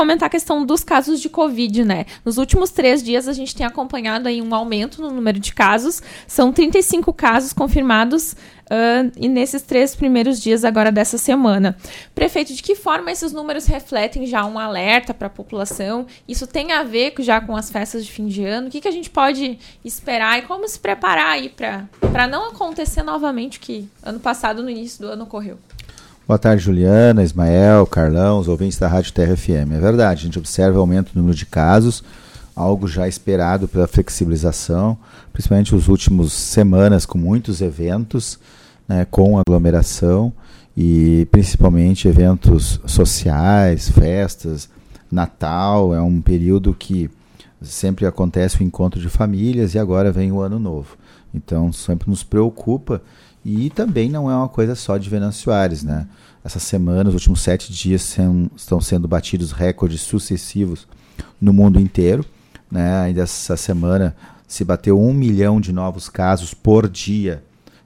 comentar a questão dos casos de Covid, né? Nos últimos três dias a gente tem acompanhado aí um aumento no número de casos. São 35 casos confirmados uh, e nesses três primeiros dias agora dessa semana. Prefeito, de que forma esses números refletem já um alerta para a população? Isso tem a ver já com as festas de fim de ano? O que, que a gente pode esperar e como se preparar aí para não acontecer novamente o que ano passado, no início do ano, ocorreu? Boa tarde, Juliana, Ismael, Carlão, os ouvintes da Rádio Terra FM. É verdade, a gente observa aumento do número de casos, algo já esperado pela flexibilização, principalmente os últimos semanas com muitos eventos, né, com aglomeração e principalmente eventos sociais, festas, Natal, é um período que sempre acontece o encontro de famílias e agora vem o ano novo. Então sempre nos preocupa e também não é uma coisa só de Venâncio Soares, né? Essa semana, os últimos sete dias, sem, estão sendo batidos recordes sucessivos no mundo inteiro. Né? Ainda essa semana se bateu um milhão de novos casos por dia.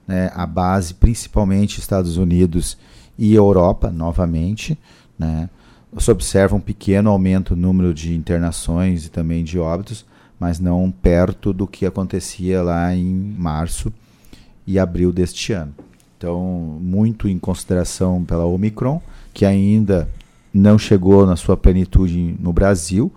Né? A base, principalmente Estados Unidos e Europa, novamente. Né? Se observa um pequeno aumento no número de internações e também de óbitos, mas não perto do que acontecia lá em março e abril deste ano. Então, muito em consideração pela Omicron, que ainda não chegou na sua plenitude no Brasil.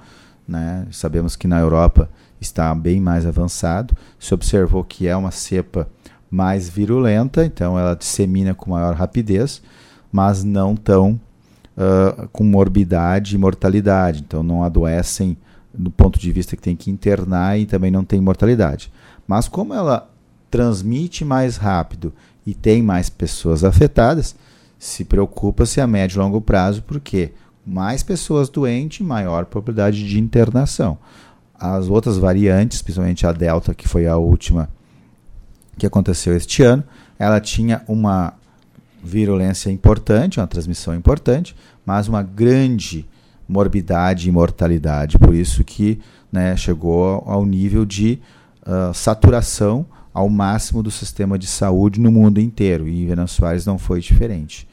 Né? Sabemos que na Europa está bem mais avançado. Se observou que é uma cepa mais virulenta, então ela dissemina com maior rapidez, mas não tão uh, com morbidade e mortalidade. Então não adoecem do ponto de vista que tem que internar e também não tem mortalidade. Mas como ela transmite mais rápido e tem mais pessoas afetadas, se preocupa-se a médio e longo prazo, porque mais pessoas doentes, maior probabilidade de internação. As outras variantes, principalmente a Delta, que foi a última que aconteceu este ano, ela tinha uma virulência importante, uma transmissão importante, mas uma grande morbidade e mortalidade. Por isso que né, chegou ao nível de uh, saturação ao máximo do sistema de saúde no mundo inteiro. E Venan Soares não foi diferente.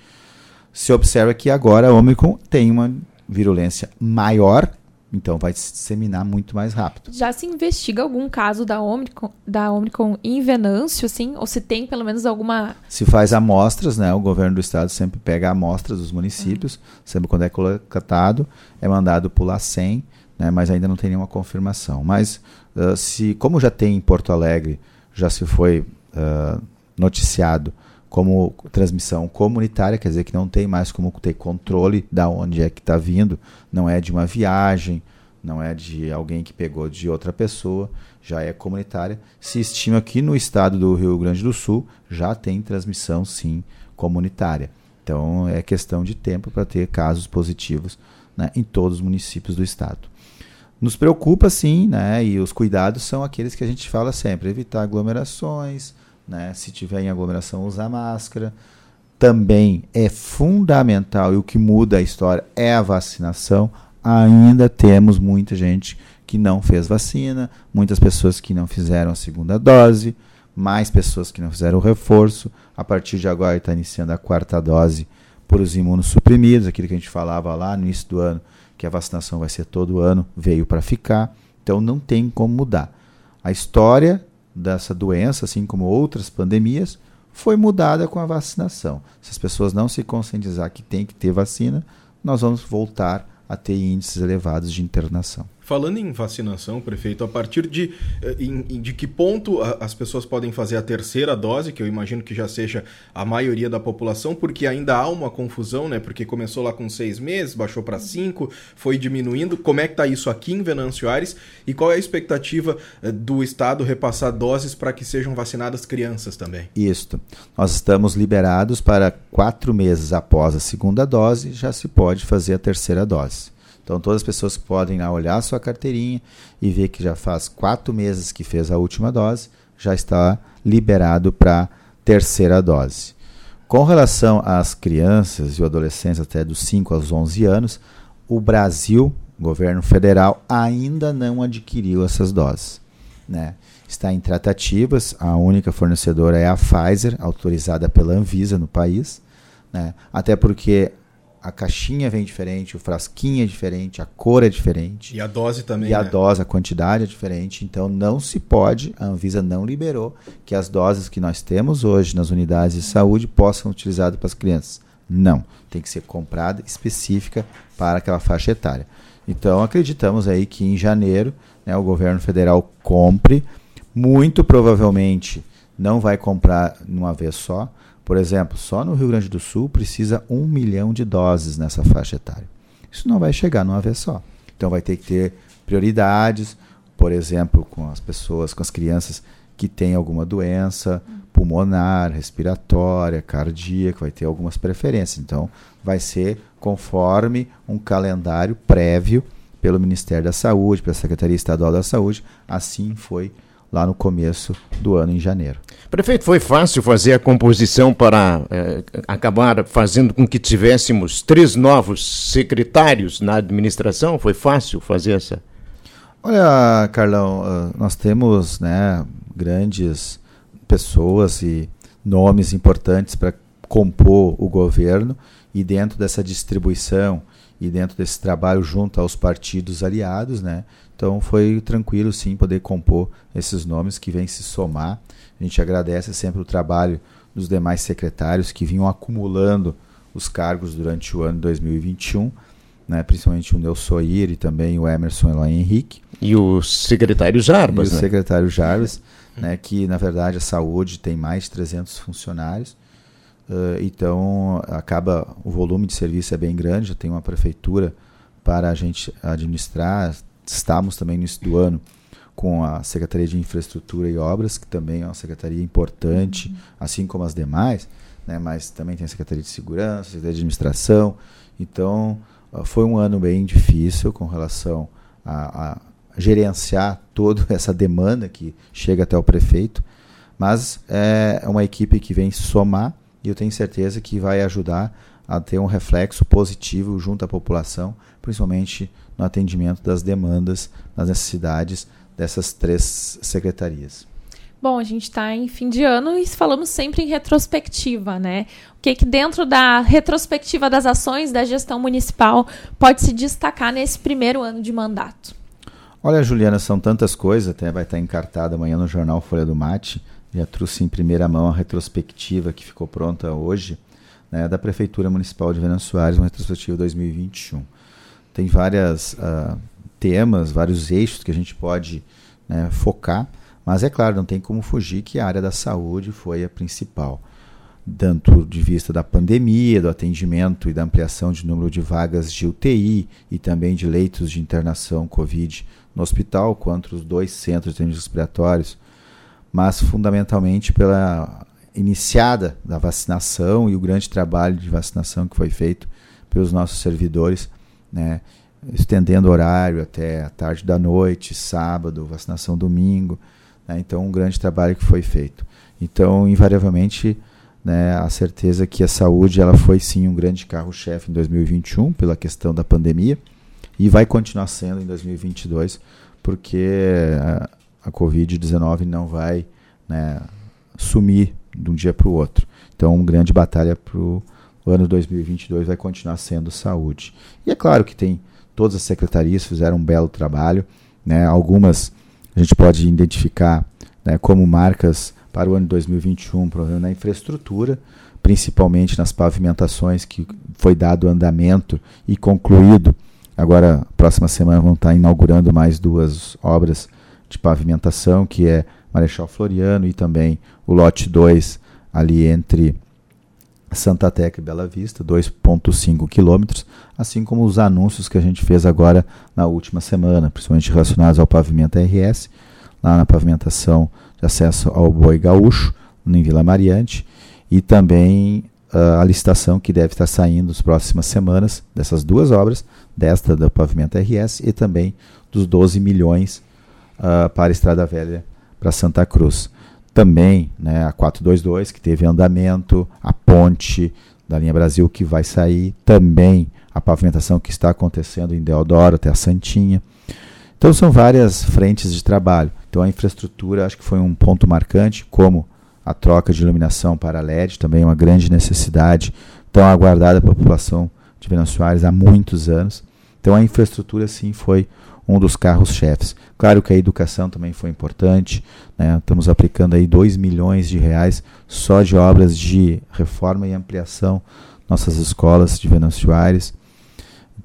Se observa que agora a Omicron tem uma virulência maior, então vai se disseminar muito mais rápido. Já se investiga algum caso da Omicron, da Omicron em Venâncio, assim? Ou se tem pelo menos alguma. Se faz amostras, né? O governo do estado sempre pega amostras dos municípios, uhum. sempre quando é coletado, é mandado por LACEN, né? mas ainda não tem nenhuma confirmação. Mas uh, se, como já tem em Porto Alegre já se foi uh, noticiado como transmissão comunitária, quer dizer que não tem mais como ter controle da onde é que está vindo, não é de uma viagem, não é de alguém que pegou de outra pessoa, já é comunitária. Se estima que no estado do Rio Grande do Sul já tem transmissão sim comunitária. Então é questão de tempo para ter casos positivos né, em todos os municípios do estado. Nos preocupa sim, né? E os cuidados são aqueles que a gente fala sempre: evitar aglomerações, né? Se tiver em aglomeração, usar máscara. Também é fundamental e o que muda a história é a vacinação. Ainda temos muita gente que não fez vacina, muitas pessoas que não fizeram a segunda dose, mais pessoas que não fizeram o reforço. A partir de agora está iniciando a quarta dose por os imunossuprimidos, aquilo que a gente falava lá no início do ano, que a vacinação vai ser todo ano, veio para ficar, então não tem como mudar. A história dessa doença, assim como outras pandemias, foi mudada com a vacinação. Se as pessoas não se conscientizar que tem que ter vacina, nós vamos voltar a ter índices elevados de internação. Falando em vacinação, prefeito, a partir de, eh, de que ponto as pessoas podem fazer a terceira dose, que eu imagino que já seja a maioria da população, porque ainda há uma confusão, né? Porque começou lá com seis meses, baixou para cinco, foi diminuindo. Como é que está isso aqui em Venâncio Aires? E qual é a expectativa eh, do Estado repassar doses para que sejam vacinadas crianças também? Isso. Nós estamos liberados para quatro meses após a segunda dose, já se pode fazer a terceira dose. Então, todas as pessoas podem lá olhar sua carteirinha e ver que já faz quatro meses que fez a última dose, já está liberado para terceira dose. Com relação às crianças e adolescentes até dos 5 aos 11 anos, o Brasil, governo federal, ainda não adquiriu essas doses. Né? Está em tratativas, a única fornecedora é a Pfizer, autorizada pela Anvisa no país, né? até porque a caixinha vem diferente, o frasquinho é diferente, a cor é diferente. E a dose também. E a né? dose, a quantidade é diferente. Então não se pode, a Anvisa não liberou que as doses que nós temos hoje nas unidades de saúde possam ser utilizadas para as crianças. Não. Tem que ser comprada específica para aquela faixa etária. Então acreditamos aí que em janeiro né, o governo federal compre. Muito provavelmente não vai comprar numa vez só por exemplo, só no Rio Grande do Sul precisa um milhão de doses nessa faixa etária. Isso não vai chegar numa vez só. Então vai ter que ter prioridades, por exemplo, com as pessoas, com as crianças que têm alguma doença pulmonar, respiratória, cardíaca, vai ter algumas preferências. Então vai ser conforme um calendário prévio pelo Ministério da Saúde, pela Secretaria Estadual da Saúde. Assim foi lá no começo do ano, em janeiro. Prefeito, foi fácil fazer a composição para eh, acabar fazendo com que tivéssemos três novos secretários na administração? Foi fácil fazer essa? Olha, Carlão, ah, nós temos né, grandes pessoas e nomes importantes para compor o governo e dentro dessa distribuição e dentro desse trabalho junto aos partidos aliados, né, então foi tranquilo sim poder compor esses nomes que vêm se somar. A gente agradece sempre o trabalho dos demais secretários que vinham acumulando os cargos durante o ano 2021, né, principalmente o Nelsoir e também o Emerson Eloy Henrique. E o secretário Jarbas. E né? o secretário Jarbas, né, que na verdade a saúde tem mais de 300 funcionários. Uh, então acaba o volume de serviço é bem grande, já tem uma prefeitura para a gente administrar, estamos também no início do ano com a Secretaria de Infraestrutura e Obras, que também é uma secretaria importante, uhum. assim como as demais, né, mas também tem a Secretaria de Segurança, Secretaria de Administração. Então, uh, foi um ano bem difícil com relação a, a gerenciar toda essa demanda que chega até o prefeito, mas é uma equipe que vem somar e eu tenho certeza que vai ajudar a ter um reflexo positivo junto à população, principalmente no atendimento das demandas, das necessidades dessas três secretarias. Bom, a gente está em fim de ano e falamos sempre em retrospectiva, né? O que, que dentro da retrospectiva das ações da gestão municipal pode se destacar nesse primeiro ano de mandato? Olha, Juliana, são tantas coisas, até vai estar encartada amanhã no jornal Folha do Mate. Já trouxe em primeira mão a retrospectiva que ficou pronta hoje, né, da Prefeitura Municipal de Venâncio Soares, uma retrospectiva 2021 tem vários uh, temas, vários eixos que a gente pode né, focar, mas é claro, não tem como fugir que a área da saúde foi a principal. Tanto de vista da pandemia, do atendimento e da ampliação de número de vagas de UTI e também de leitos de internação Covid no hospital, quanto os dois centros de atendimento respiratórios, mas fundamentalmente pela iniciada da vacinação e o grande trabalho de vacinação que foi feito pelos nossos servidores né? estendendo horário até a tarde da noite, sábado, vacinação domingo. Né? Então, um grande trabalho que foi feito. Então, invariavelmente, né, a certeza que a saúde ela foi sim um grande carro-chefe em 2021 pela questão da pandemia e vai continuar sendo em 2022 porque a, a Covid-19 não vai né, sumir de um dia para o outro. Então, uma grande batalha para o ano 2022 vai continuar sendo saúde. E é claro que tem todas as secretarias fizeram um belo trabalho, né? Algumas a gente pode identificar né, como marcas para o ano 2021, problema na infraestrutura, principalmente nas pavimentações que foi dado andamento e concluído. Agora, próxima semana vão estar inaugurando mais duas obras de pavimentação, que é Marechal Floriano e também o lote 2 ali entre Santa Teca e Bela Vista, 2,5 quilômetros, assim como os anúncios que a gente fez agora na última semana, principalmente relacionados ao pavimento RS, lá na pavimentação de acesso ao Boi Gaúcho, em Vila Mariante, e também uh, a licitação que deve estar saindo nas próximas semanas dessas duas obras, desta do pavimento RS e também dos 12 milhões uh, para a Estrada Velha para Santa Cruz também né, a 422, que teve andamento, a ponte da linha Brasil que vai sair, também a pavimentação que está acontecendo em Deodoro até a Santinha. Então são várias frentes de trabalho. Então a infraestrutura acho que foi um ponto marcante, como a troca de iluminação para LED, também uma grande necessidade, tão aguardada pela população de Venâncio há muitos anos. Então a infraestrutura sim foi um dos carros-chefes. Claro que a educação também foi importante, né? estamos aplicando aí 2 milhões de reais só de obras de reforma e ampliação nossas escolas de Venâncio Aires.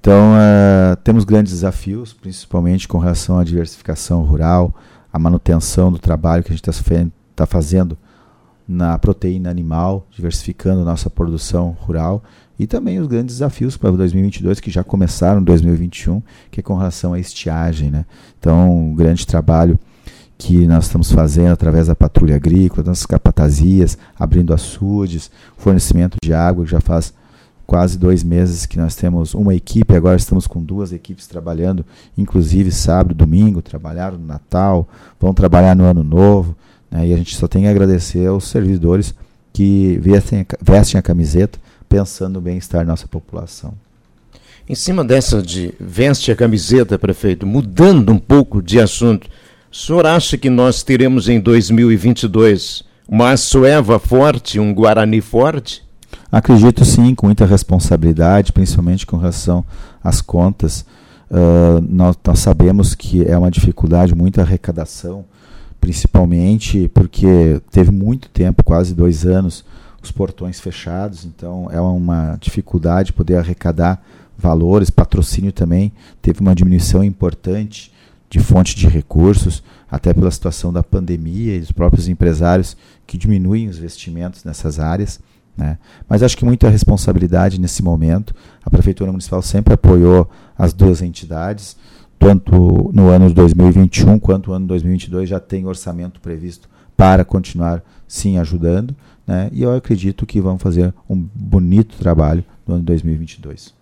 Então uh, temos grandes desafios, principalmente com relação à diversificação rural, a manutenção do trabalho que a gente está tá fazendo na proteína animal, diversificando nossa produção rural e também os grandes desafios para 2022 que já começaram em 2021, que é com relação à estiagem, né? Então, um grande trabalho que nós estamos fazendo através da patrulha agrícola, das capatazias, abrindo açudes, fornecimento de água, que já faz quase dois meses que nós temos uma equipe, agora estamos com duas equipes trabalhando, inclusive sábado, domingo, trabalharam no Natal, vão trabalhar no Ano Novo, né? e a gente só tem que agradecer aos servidores que vestem a camiseta pensando no bem-estar da nossa população. Em cima dessa de veste a camiseta, prefeito, mudando um pouco de assunto, o senhor acha que nós teremos em 2022 uma Sueva forte, um Guarani forte? Acredito sim, com muita responsabilidade, principalmente com relação às contas. Uh, nós, nós, sabemos que é uma dificuldade, muita arrecadação, principalmente porque teve muito tempo, quase dois anos, os portões fechados, então é uma dificuldade poder arrecadar valores, patrocínio também teve uma diminuição importante de fonte de recursos, até pela situação da pandemia e dos próprios empresários que diminuem os investimentos nessas áreas. Né? Mas acho que muita responsabilidade nesse momento. A Prefeitura Municipal sempre apoiou as duas entidades, tanto no ano de 2021 quanto no ano de 2022 já tem orçamento previsto para continuar sim ajudando. Né? E eu acredito que vão fazer um bonito trabalho no ano 2022.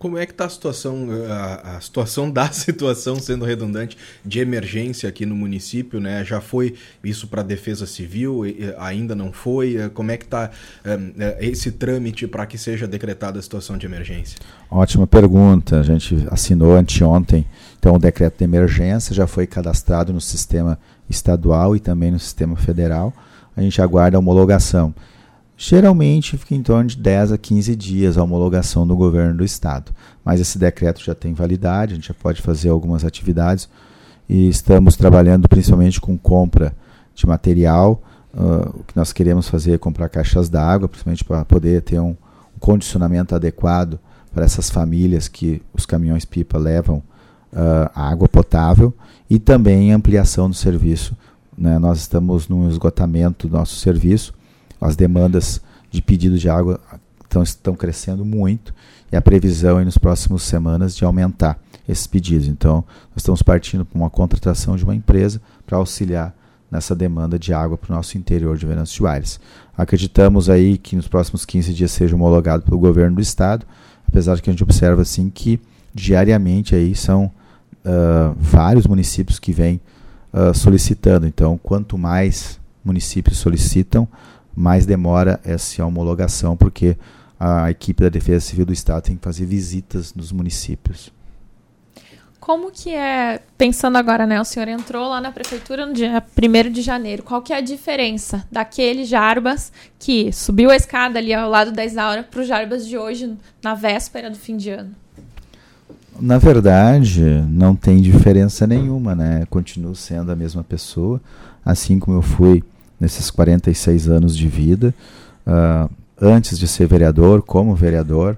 Como é que está a situação, a, a, situação da situação, sendo redundante, de emergência aqui no município, né? Já foi isso para a Defesa Civil, ainda não foi? Como é que está um, é, esse trâmite para que seja decretada a situação de emergência? Ótima pergunta. A gente assinou anteontem, então o decreto de emergência já foi cadastrado no sistema estadual e também no sistema federal a gente aguarda a homologação. Geralmente fica em torno de 10 a 15 dias a homologação do governo do estado. Mas esse decreto já tem validade, a gente já pode fazer algumas atividades e estamos trabalhando principalmente com compra de material. Uh, o que nós queremos fazer é comprar caixas d'água, principalmente para poder ter um, um, condicionamento adequado para essas famílias que os caminhões pipa levam uh, água potável e também ampliação do serviço né, nós estamos num esgotamento do nosso serviço, as demandas de pedido de água estão, estão crescendo muito e a previsão é nos próximos semanas de aumentar esses pedidos. Então, nós estamos partindo para uma contratação de uma empresa para auxiliar nessa demanda de água para o nosso interior de Venâncio Soares. Acreditamos aí que nos próximos 15 dias seja homologado pelo governo do estado, apesar de que a gente observa assim que diariamente aí são uh, vários municípios que vêm uh, solicitando. Então, quanto mais municípios solicitam, mais demora essa homologação, porque a equipe da Defesa Civil do Estado tem que fazer visitas nos municípios. Como que é, pensando agora, né, o senhor entrou lá na prefeitura no dia 1 de janeiro, qual que é a diferença daquele Jarbas que subiu a escada ali ao lado da Isaura para o Jarbas de hoje, na véspera do fim de ano? Na verdade, não tem diferença nenhuma, né? Continuo sendo a mesma pessoa, assim como eu fui nesses 46 anos de vida, uh, antes de ser vereador, como vereador,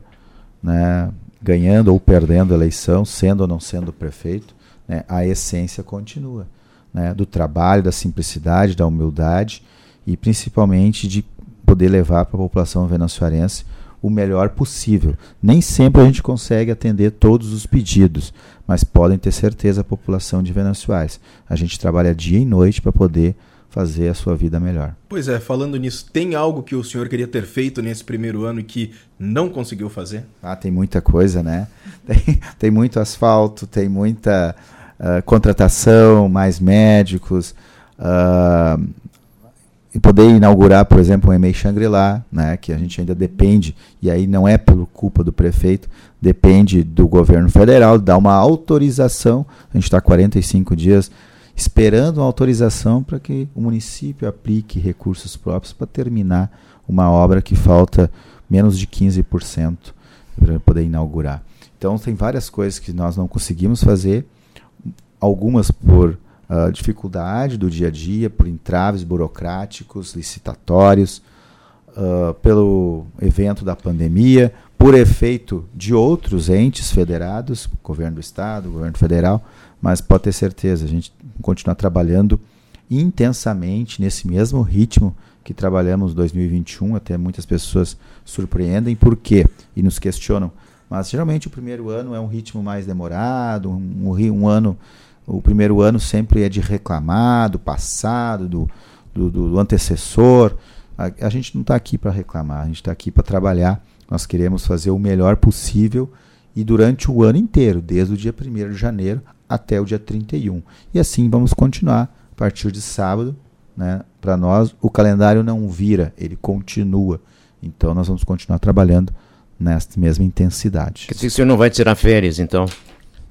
né? ganhando ou perdendo a eleição, sendo ou não sendo prefeito, né? a essência continua. Né? Do trabalho, da simplicidade, da humildade e principalmente de poder levar para a população venezuelense o melhor possível. Nem sempre a gente consegue atender todos os pedidos, mas podem ter certeza a população de Venançoais. A gente trabalha dia e noite para poder fazer a sua vida melhor. Pois é, falando nisso, tem algo que o senhor queria ter feito nesse primeiro ano e que não conseguiu fazer? Ah, tem muita coisa, né? Tem, tem muito asfalto, tem muita uh, contratação, mais médicos, uh, e poder inaugurar, por exemplo, um EMEI Shangri-La, né, que a gente ainda depende, e aí não é por culpa do prefeito, depende do governo federal, dar uma autorização, a gente está 45 dias esperando uma autorização para que o município aplique recursos próprios para terminar uma obra que falta menos de 15%. para poder inaugurar. Então, tem várias coisas que nós não conseguimos fazer, algumas por uh, dificuldade do dia a dia, por entraves burocráticos, licitatórios, uh, pelo evento da pandemia, por efeito de outros entes federados, governo do estado, governo federal, mas pode ter certeza, a gente continua trabalhando intensamente nesse mesmo ritmo que trabalhamos 2021, até muitas pessoas surpreendem por quê e nos questionam. Mas geralmente o primeiro ano é um ritmo mais demorado, um, um ano, o primeiro ano sempre é de reclamar do passado, do, do, do antecessor. A, a gente não está aqui para reclamar, a gente está aqui para trabalhar. Nós queremos fazer o melhor possível e durante o ano inteiro, desde o dia 1 de janeiro até o dia 31. E assim vamos continuar a partir de sábado. Né? Para nós, o calendário não vira, ele continua. Então, nós vamos continuar trabalhando nesta mesma intensidade. Quer dizer que o senhor não vai tirar férias, então?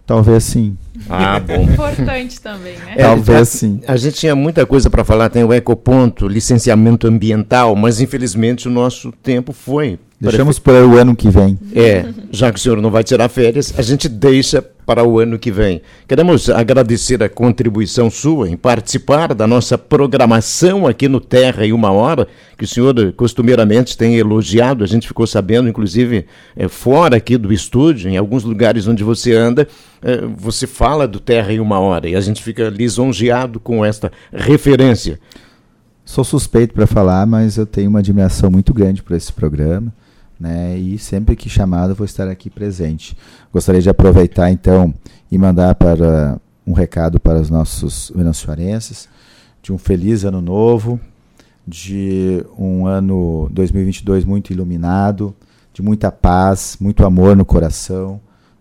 Talvez sim. Ah, bom. Importante também, né? É, Talvez sim. A gente tinha muita coisa para falar, tem o ecoponto, licenciamento ambiental, mas infelizmente o nosso tempo foi Deixamos para o ano que vem. É, já que o senhor não vai tirar férias, a gente deixa para o ano que vem. Queremos agradecer a contribuição sua em participar da nossa programação aqui no Terra em Uma Hora, que o senhor costumeiramente tem elogiado. A gente ficou sabendo, inclusive, é, fora aqui do estúdio, em alguns lugares onde você anda, é, você fala do Terra em Uma Hora e a gente fica lisonjeado com esta referência. Sou suspeito para falar, mas eu tenho uma admiração muito grande por esse programa né? E sempre que chamado vou estar aqui presente. Gostaria de aproveitar então e mandar para um recado para os nossos venançoarenses de um feliz ano novo, de um ano 2022 muito iluminado, de muita paz, muito amor no coração,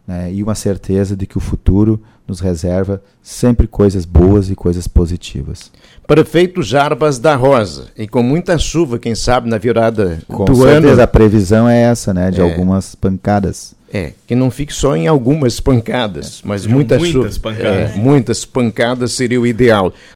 né? E uma certeza de que o futuro nos reserva sempre coisas boas e coisas positivas. Prefeito Jarbas da Rosa, e com muita chuva, quem sabe, na virada com do certeza, ano. a previsão é essa, né? De é. algumas pancadas. É, que não fique só em algumas pancadas, é. mas muita muitas chuva. Pancadas. É, muitas pancadas seria o ideal.